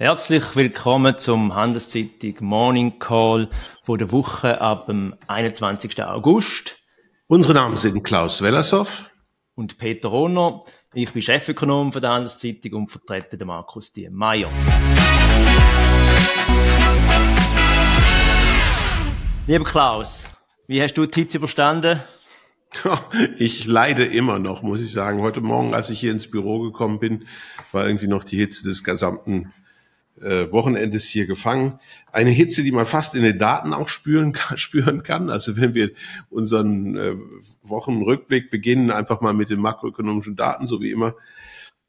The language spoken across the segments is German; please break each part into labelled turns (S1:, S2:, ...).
S1: Herzlich willkommen zum Handelszeitung Morning Call von der Woche ab dem 21. August.
S2: Unsere Namen sind Klaus Wellershoff
S1: und Peter Rohner. Ich bin Chefökonom von der Handelszeitung und vertrete den Markus Diemeyer. Lieber Klaus, wie hast du die Hitze überstanden?
S2: Ich leide immer noch, muss ich sagen. Heute Morgen, als ich hier ins Büro gekommen bin, war irgendwie noch die Hitze des gesamten äh, Wochenendes hier gefangen. Eine Hitze, die man fast in den Daten auch spüren kann, spüren kann. Also wenn wir unseren äh, Wochenrückblick beginnen, einfach mal mit den makroökonomischen Daten, so wie immer,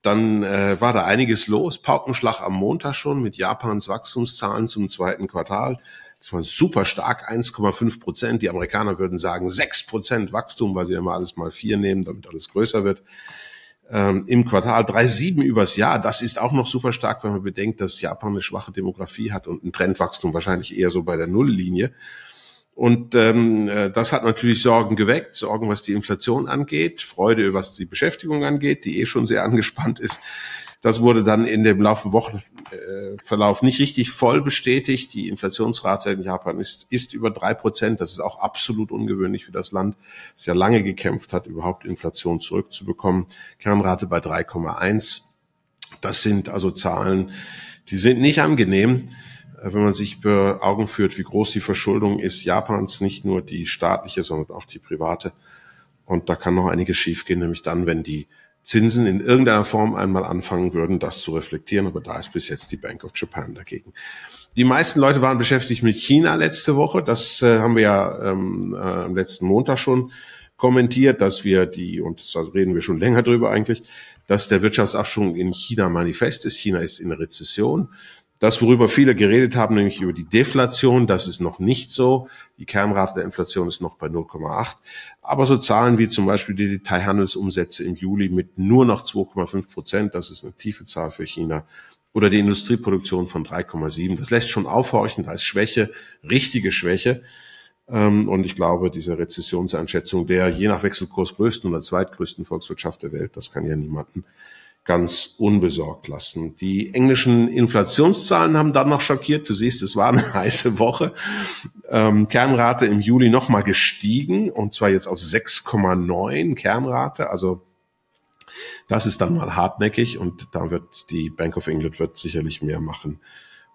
S2: dann äh, war da einiges los. Paukenschlag am Montag schon mit Japans Wachstumszahlen zum zweiten Quartal. Das war super stark, 1,5 Prozent. Die Amerikaner würden sagen 6 Prozent Wachstum, weil sie immer alles mal vier nehmen, damit alles größer wird ähm, im Quartal 3,7 übers Jahr. Das ist auch noch super stark, wenn man bedenkt, dass Japan eine schwache Demografie hat und ein Trendwachstum wahrscheinlich eher so bei der Nulllinie. Und ähm, äh, das hat natürlich Sorgen geweckt, Sorgen, was die Inflation angeht, Freude, was die Beschäftigung angeht, die eh schon sehr angespannt ist. Das wurde dann in dem Laufe Wochenverlauf nicht richtig voll bestätigt. Die Inflationsrate in Japan ist, ist über drei Prozent. Das ist auch absolut ungewöhnlich für das Land, das ja lange gekämpft hat, überhaupt Inflation zurückzubekommen. Kernrate bei 3,1. Das sind also Zahlen, die sind nicht angenehm wenn man sich vor Augen führt, wie groß die Verschuldung ist Japans, nicht nur die staatliche, sondern auch die private. Und da kann noch einiges schiefgehen, nämlich dann, wenn die Zinsen in irgendeiner Form einmal anfangen würden, das zu reflektieren. Aber da ist bis jetzt die Bank of Japan dagegen. Die meisten Leute waren beschäftigt mit China letzte Woche. Das äh, haben wir ja ähm, äh, am letzten Montag schon kommentiert, dass wir die, und da reden wir schon länger drüber eigentlich, dass der Wirtschaftsabschwung in China manifest ist. China ist in Rezession. Das, worüber viele geredet haben, nämlich über die Deflation, das ist noch nicht so. Die Kernrate der Inflation ist noch bei 0,8. Aber so Zahlen wie zum Beispiel die Detailhandelsumsätze im Juli mit nur noch 2,5 Prozent, das ist eine tiefe Zahl für China, oder die Industrieproduktion von 3,7, das lässt schon aufhorchen, da ist Schwäche, richtige Schwäche. Ähm, und ich glaube, diese Rezessionseinschätzung der je nach Wechselkurs größten oder zweitgrößten Volkswirtschaft der Welt, das kann ja niemanden ganz unbesorgt lassen. Die englischen Inflationszahlen haben dann noch schockiert. Du siehst, es war eine heiße Woche. Ähm, Kernrate im Juli nochmal gestiegen und zwar jetzt auf 6,9 Kernrate. Also das ist dann mal hartnäckig und da wird die Bank of England wird sicherlich mehr machen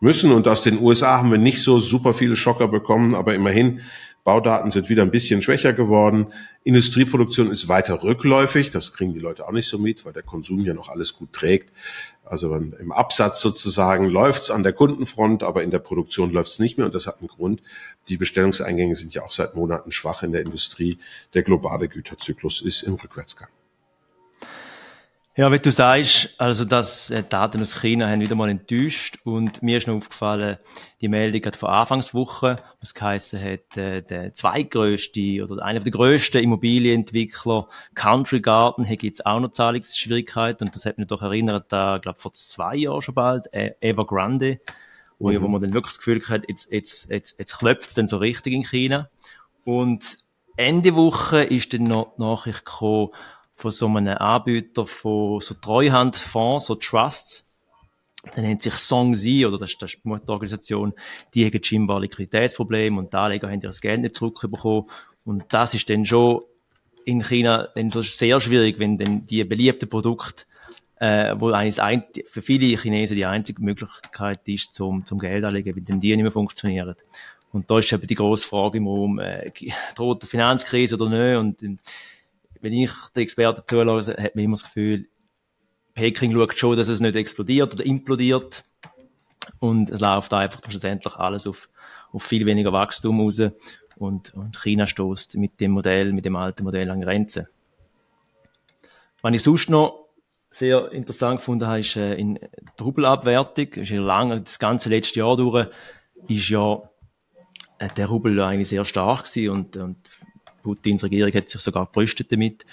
S2: müssen. Und aus den USA haben wir nicht so super viele Schocker bekommen, aber immerhin Baudaten sind wieder ein bisschen schwächer geworden. Industrieproduktion ist weiter rückläufig. Das kriegen die Leute auch nicht so mit, weil der Konsum ja noch alles gut trägt. Also im Absatz sozusagen läuft's an der Kundenfront, aber in der Produktion läuft's nicht mehr. Und das hat einen Grund. Die Bestellungseingänge sind ja auch seit Monaten schwach in der Industrie. Der globale Güterzyklus ist im Rückwärtsgang.
S1: Ja, wie du sagst, also das äh, Daten aus China haben wieder mal enttäuscht und mir ist noch aufgefallen, die Meldung hat von Anfangswoche, was geheißen hat, äh, der zweitgrößte oder einer der grössten Immobilienentwickler, Country Garden, hier gibt's auch noch Zahlungsschwierigkeiten und das hat mich doch erinnert, da, glaube vor zwei Jahren schon bald, äh, Evergrande, wo, mhm. wo man dann wirklich das Gefühl hat, jetzt, jetzt, jetzt, jetzt klopft's dann so richtig in China und Ende Woche ist dann noch die Nachricht gekommen, von so einem Anbieter von so Treuhandfonds, so Trusts. Der nennt sich Songzi, oder das ist, die Mutterorganisation. Die haben scheinbar Liquiditätsprobleme und die Anleger haben das Geld nicht zurückbekommen. Und das ist dann schon in China dann so sehr schwierig, wenn dann die beliebten Produkte äh, wo eigentlich ein, für viele Chinesen die einzige Möglichkeit ist, zum, zum Geld anlegen, weil dann die nicht mehr funktionieren. Und da ist eben die grosse Frage im Raum, äh, droht eine Finanzkrise oder nicht? Und, und wenn ich den Experten zulasse, hat man immer das Gefühl, Peking schaut schon, dass es nicht explodiert oder implodiert. Und es läuft einfach schlussendlich alles auf, auf viel weniger Wachstum raus. Und, und China stoßt mit dem Modell, mit dem alten Modell an Grenzen. Was ich sonst noch sehr interessant gefunden habe, ist äh, in Rubelabwertung. Ist ja lange, das ganze letzte Jahr durch, ist ja äh, der Rubel eigentlich sehr stark gewesen und, und Putins Regierung hat sich sogar gerüstet damit.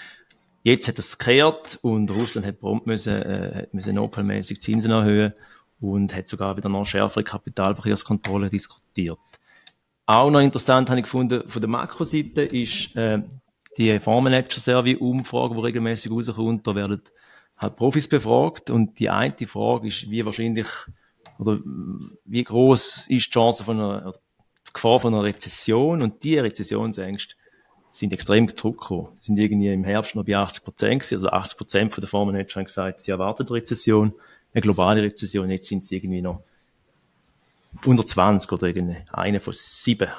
S1: Jetzt hat es gekehrt und Russland hat prompt müssen, äh, müssen notfallmäßig Zinsen erhöhen und hat sogar wieder noch schärfere Kapitalverkehrskontrolle diskutiert. Auch noch interessant habe ich gefunden, von der Makroseite ist äh, die Fondsmanager-Survey-Umfrage, die regelmäßig rauskommt. Da werden halt Profis befragt und die eine Frage ist, wie wahrscheinlich oder wie groß ist die Chance von einer, die Gefahr von einer Rezession? Und die Rezessionsängste sind extrem zurückgekommen. Sind irgendwie im Herbst noch bei 80 Prozent gewesen. Also 80 Prozent von der Fondsmanager haben gesagt, sie erwarten eine Rezession, eine globale Rezession. Jetzt sind sie irgendwie noch unter 20 oder irgendwie eine von sieben.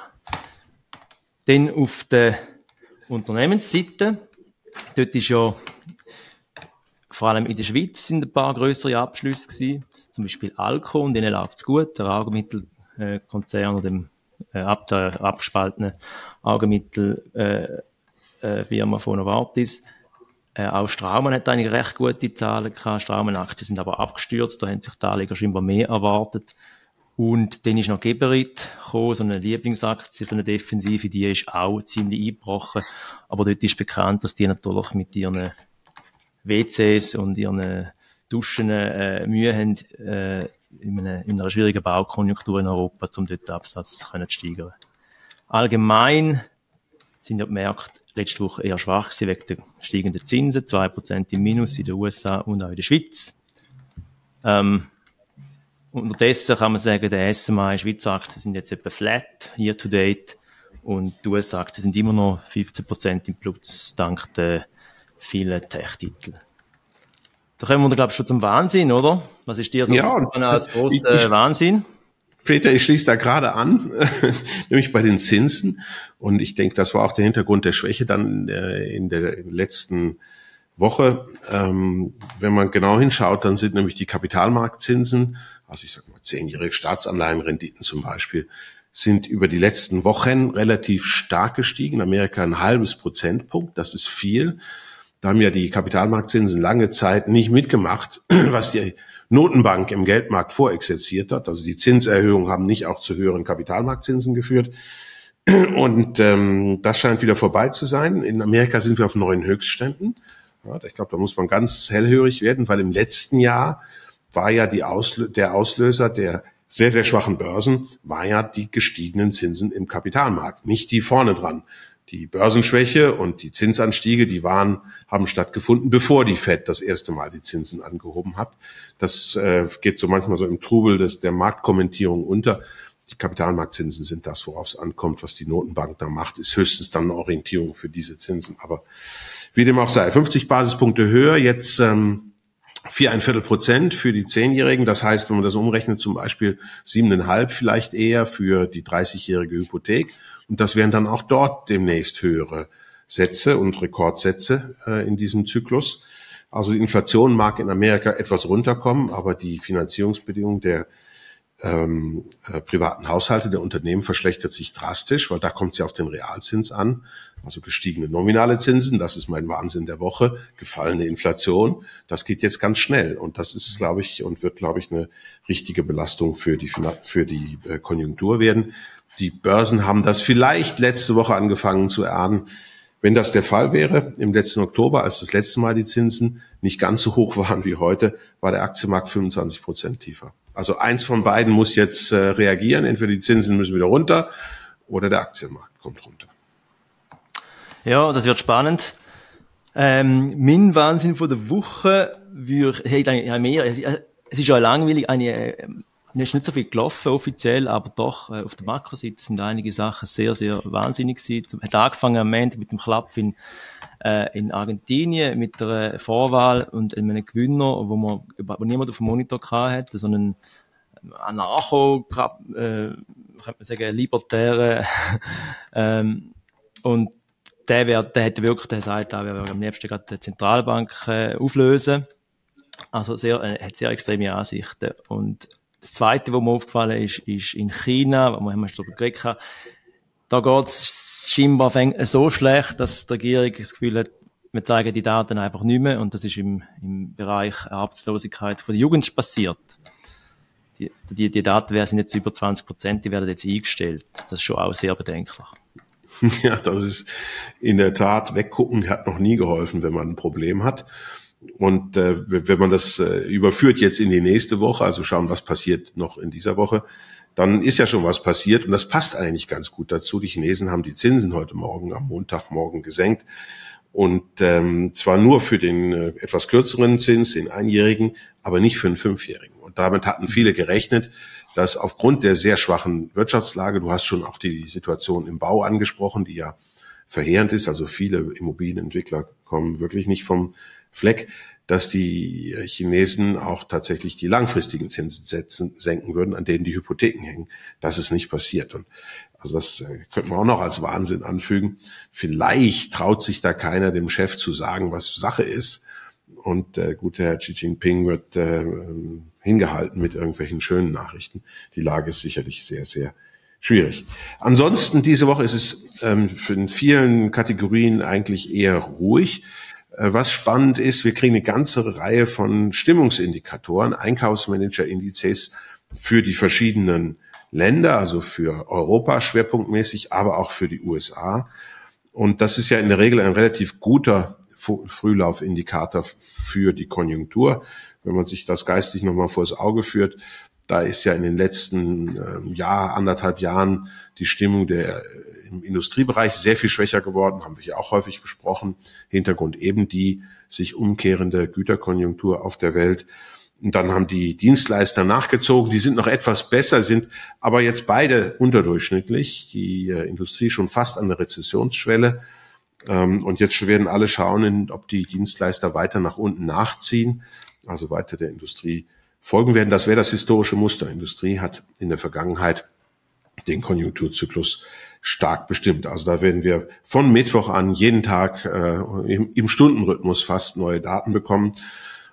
S1: Dann auf der Unternehmensseite, dort ist ja vor allem in der Schweiz sind ein paar größere Abschlüsse gewesen. Zum Beispiel Alco, und denen läuft es gut, der Augenmittelkonzern oder dem äh, ab der abgespaltenen Augenmittelfirma äh, äh, von Novartis. Äh, auch Straumann hat eigentlich recht gute Zahlen gehabt. Straumann-Aktien sind aber abgestürzt, da haben sich die Anleger scheinbar mehr erwartet. Und dann ist noch Geberit gekommen, so eine Lieblingsaktie, so eine Defensive, die ist auch ziemlich eingebrochen. Aber dort ist bekannt, dass die natürlich mit ihren WCs und ihren Duschen äh, Mühe haben, äh, in, einer, in einer schwierigen Baukonjunktur in Europa, um dort den Absatz zu steigern. Allgemein sind ja die Märkte letzte Woche eher schwach gewesen wegen der steigenden Zinsen, 2% im Minus in den USA und auch in der Schweiz. Ähm, unterdessen kann man sagen, der SMI Schweizer Aktien sind jetzt etwa flat, year to date, und die USA-Aktien sind immer noch 15% im Plus, dank der vielen Tech-Titel. Da kommen wir, glaube ich, schon zum Wahnsinn, oder? Was ist dir so
S2: ja,
S1: als großer Wahnsinn?
S2: Peter, ich schließe da gerade an, nämlich bei den Zinsen. Und ich denke, das war auch der Hintergrund der Schwäche dann äh, in der letzten Woche. Ähm, wenn man genau hinschaut, dann sind nämlich die Kapitalmarktzinsen, also ich sage mal zehnjährige Staatsanleihenrenditen zum Beispiel, sind über die letzten Wochen relativ stark gestiegen. In Amerika ein halbes Prozentpunkt, das ist viel. Da haben ja die Kapitalmarktzinsen lange Zeit nicht mitgemacht, was die Notenbank im Geldmarkt vorexerziert hat. Also die Zinserhöhungen haben nicht auch zu höheren Kapitalmarktzinsen geführt. Und ähm, das scheint wieder vorbei zu sein. In Amerika sind wir auf neuen Höchstständen. Ja, ich glaube, da muss man ganz hellhörig werden, weil im letzten Jahr war ja die Auslö der Auslöser der sehr, sehr schwachen Börsen, war ja die gestiegenen Zinsen im Kapitalmarkt, nicht die vorne dran die Börsenschwäche und die Zinsanstiege, die waren, haben stattgefunden, bevor die Fed das erste Mal die Zinsen angehoben hat. Das äh, geht so manchmal so im Trubel des, der Marktkommentierung unter. Die Kapitalmarktzinsen sind das, worauf es ankommt. Was die Notenbank da macht, ist höchstens dann eine Orientierung für diese Zinsen. Aber wie dem auch sei, 50 Basispunkte höher, jetzt ähm, vier ein Viertel Prozent für die Zehnjährigen. Das heißt, wenn man das umrechnet, zum Beispiel siebeneinhalb vielleicht eher für die 30-jährige Hypothek und das wären dann auch dort demnächst höhere Sätze und Rekordsätze äh, in diesem Zyklus. Also die Inflation mag in Amerika etwas runterkommen, aber die Finanzierungsbedingungen der ähm, äh, privaten Haushalte, der Unternehmen verschlechtert sich drastisch, weil da kommt es ja auf den Realzins an. Also gestiegene nominale Zinsen, das ist mein Wahnsinn der Woche, gefallene Inflation, das geht jetzt ganz schnell. Und das ist, glaube ich, und wird, glaube ich, eine richtige Belastung für die, für die äh, Konjunktur werden. Die Börsen haben das vielleicht letzte Woche angefangen zu erahnen. Wenn das der Fall wäre, im letzten Oktober, als das letzte Mal die Zinsen nicht ganz so hoch waren wie heute, war der Aktienmarkt 25 Prozent tiefer. Also eins von beiden muss jetzt äh, reagieren. Entweder die Zinsen müssen wieder runter oder der Aktienmarkt kommt runter.
S1: Ja, das wird spannend. Ähm, mein Wahnsinn von der Woche würde, hey, mehr, es ist ja langweilig, eine, es ist nicht so viel gelaufen offiziell, aber doch äh, auf der Makroseite sind einige Sachen sehr, sehr wahnsinnig gewesen. Hat angefangen am Ende mit dem Klapp in, äh, in Argentinien mit der Vorwahl und einem Gewinner, wo man wo niemand auf dem Monitor hatte, so einen Anarcho, äh, könnte man sagen, libertäre ähm, und der, wär, der hätte wirklich, der sagt, der würde am liebsten gerade die Zentralbank äh, auflösen. Also sehr, er hat sehr extreme Ansichten und das Zweite, was mir aufgefallen ist, ist in China, wo wir darüber geredet haben, da geht es scheinbar so schlecht, dass die Regierung das Gefühl hat, wir zeigen die Daten einfach nicht mehr und das ist im, im Bereich Arbeitslosigkeit von der Jugend passiert. Die, die, die Daten sind jetzt über 20 Prozent, die werden jetzt eingestellt. Das ist schon auch sehr bedenklich.
S2: Ja, das ist in der Tat, weggucken hat noch nie geholfen, wenn man ein Problem hat. Und äh, wenn man das äh, überführt jetzt in die nächste Woche, also schauen, was passiert noch in dieser Woche, dann ist ja schon was passiert und das passt eigentlich ganz gut dazu. Die Chinesen haben die Zinsen heute Morgen am Montagmorgen gesenkt und ähm, zwar nur für den äh, etwas kürzeren Zins, den einjährigen, aber nicht für den fünfjährigen. Und damit hatten viele gerechnet, dass aufgrund der sehr schwachen Wirtschaftslage, du hast schon auch die Situation im Bau angesprochen, die ja verheerend ist, also viele Immobilienentwickler kommen wirklich nicht vom Fleck, dass die Chinesen auch tatsächlich die langfristigen Zinsen setzen, senken würden, an denen die Hypotheken hängen. Das ist nicht passiert. Und also das äh, könnte man auch noch als Wahnsinn anfügen. Vielleicht traut sich da keiner dem Chef zu sagen, was Sache ist. Und der gute Herr Xi Jinping wird äh, hingehalten mit irgendwelchen schönen Nachrichten. Die Lage ist sicherlich sehr, sehr schwierig. Ansonsten diese Woche ist es ähm, für in vielen Kategorien eigentlich eher ruhig. Äh, was spannend ist, wir kriegen eine ganze Reihe von Stimmungsindikatoren, Einkaufsmanager-Indizes für die verschiedenen Länder, also für Europa schwerpunktmäßig, aber auch für die USA. Und das ist ja in der Regel ein relativ guter Frühlaufindikator für die Konjunktur. Wenn man sich das geistig nochmal vors Auge führt, da ist ja in den letzten äh, Jahr, anderthalb Jahren die Stimmung der im Industriebereich sehr viel schwächer geworden, haben wir ja auch häufig besprochen. Hintergrund eben die sich umkehrende Güterkonjunktur auf der Welt. Und dann haben die Dienstleister nachgezogen, die sind noch etwas besser, sind aber jetzt beide unterdurchschnittlich. Die äh, Industrie schon fast an der Rezessionsschwelle. Ähm, und jetzt werden alle schauen, ob die Dienstleister weiter nach unten nachziehen, also weiter der Industrie folgen werden. Das wäre das historische Muster. Industrie hat in der Vergangenheit den Konjunkturzyklus stark bestimmt. Also da werden wir von Mittwoch an jeden Tag äh, im, im Stundenrhythmus fast neue Daten bekommen.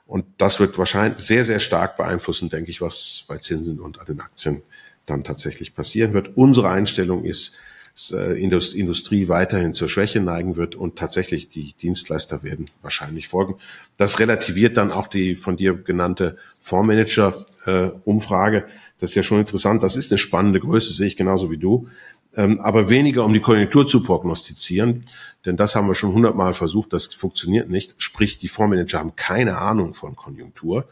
S2: Und das wird wahrscheinlich sehr, sehr stark beeinflussen, denke ich, was bei Zinsen und an den Aktien dann tatsächlich passieren wird. Unsere Einstellung ist, Industrie weiterhin zur Schwäche neigen wird und tatsächlich die Dienstleister werden wahrscheinlich folgen. Das relativiert dann auch die von dir genannte Fondsmanager-Umfrage. Das ist ja schon interessant. Das ist eine spannende Größe, sehe ich genauso wie du ähm, aber weniger um die Konjunktur zu prognostizieren, denn das haben wir schon hundertmal versucht, das funktioniert nicht. Sprich, die Fondsmanager haben keine Ahnung von Konjunktur,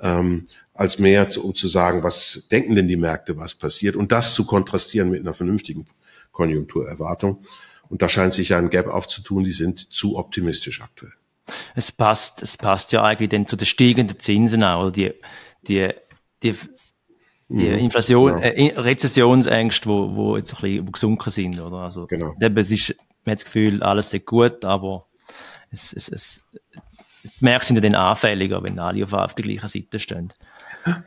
S2: ähm, als mehr um zu sagen, was denken denn die Märkte, was passiert und das zu kontrastieren mit einer vernünftigen Konjunkturerwartung. Und da scheint sich ja ein Gap aufzutun, die sind zu optimistisch aktuell.
S1: Es passt, es passt ja eigentlich denn zu den steigenden Zinsen auch, oder die, die, die die mhm. Inflation, genau. äh, Rezessionsängste, wo, wo jetzt ein bisschen gesunken sind, oder? Also, genau. es ist, man hat das Gefühl, alles ist gut, aber es, es, es, es merkt sind ja dann anfälliger, wenn alle auf, auf der gleichen Seite stehen.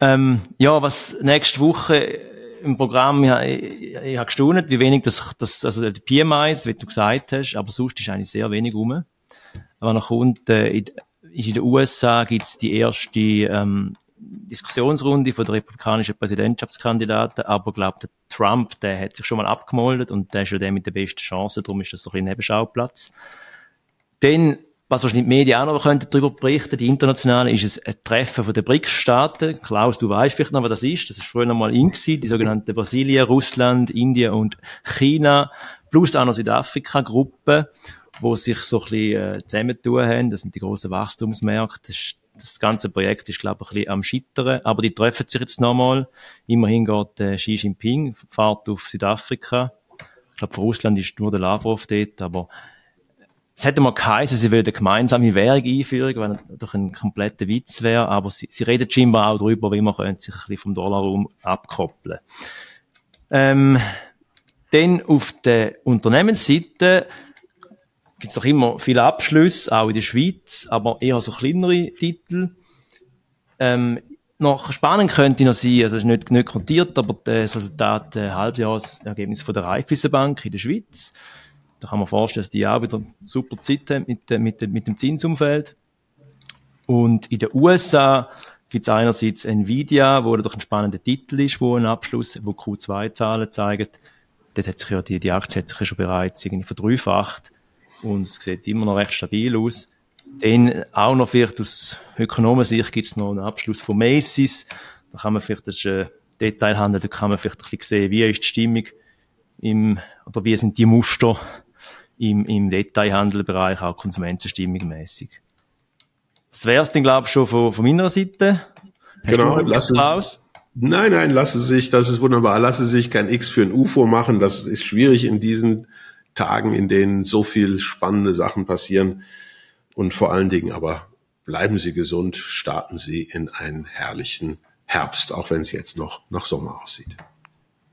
S1: ähm, ja, was nächste Woche im Programm, ich, ich, ich habe gestaunt, wie wenig das, das also die PMIs, wie du gesagt hast, aber sonst ist eigentlich sehr wenig rum. Aber noch kommt, äh, in, in den USA gibt's die erste ähm, Diskussionsrunde von der republikanischen Präsidentschaftskandidaten, aber glaube der Trump, der hat sich schon mal abgemoldet und der ist ja der mit der besten Chance, darum ist das so ein Nebenschauplatz. Dann, was wahrscheinlich die Medien auch noch könnten darüber berichten, die internationale, ist es ein Treffen von den BRICS-Staaten. Klaus, du weißt vielleicht noch, was das ist. Das ist früher noch mal in die sogenannte Brasilien, Russland, Indien und China, plus auch noch Südafrika-Gruppe, wo sich so ein bisschen äh, zusammentun haben. Das sind die grossen Wachstumsmärkte. Das das ganze Projekt ist, glaube ich, ein bisschen am Scheitern. Aber die treffen sich jetzt nochmal. Immerhin geht äh, Xi Jinping, fährt auf Südafrika. Ich glaube, für Russland ist nur der Lavrov dort, aber es hätte mal geheißen, sie würden eine Währung einführen, weil doch ein kompletter Witz wäre, aber sie, sie reden scheinbar auch darüber, wie man sich ein bisschen vom Dollarraum abkoppeln. Ähm, dann auf der Unternehmensseite gibt es doch immer viele Abschlüsse, auch in der Schweiz, aber eher so kleinere Titel. Ähm, noch spannend könnte noch sein, also es ist nicht, nicht kontiert, aber das Resultat, äh, Halbjahresergebnis von der Raiffeisenbank in der Schweiz. Da kann man vorstellen, dass die auch wieder super Zeit haben mit, mit, mit dem Zinsumfeld. Und in den USA gibt es einerseits Nvidia, wo doch ein spannender Titel ist, wo ein Abschluss, wo Q2-Zahlen zeigt. Dort hat sich ja die, die Aktie hat sich ja schon bereits irgendwie verdreifacht und es sieht immer noch recht stabil aus. Dann auch noch vielleicht aus Ökonomensicht gibt es noch einen Abschluss von Macy's. Da kann man vielleicht, das ist äh, Detailhandel, da kann man vielleicht ein bisschen sehen, wie ist die Stimmung im, oder wie sind die Muster im, im Detailhandelbereich, auch Konsumentenstimmung mäßig. Das wäre es dann, glaube ich, schon von, von meiner Seite.
S2: Hast genau, lass es, Nein, nein, lasse sich, das ist wunderbar, lasse sich kein X für ein UFO machen. Das ist schwierig in diesen Tagen, in denen so viel spannende Sachen passieren und vor allen Dingen aber bleiben Sie gesund, starten Sie in einen herrlichen Herbst, auch wenn es jetzt noch nach Sommer aussieht.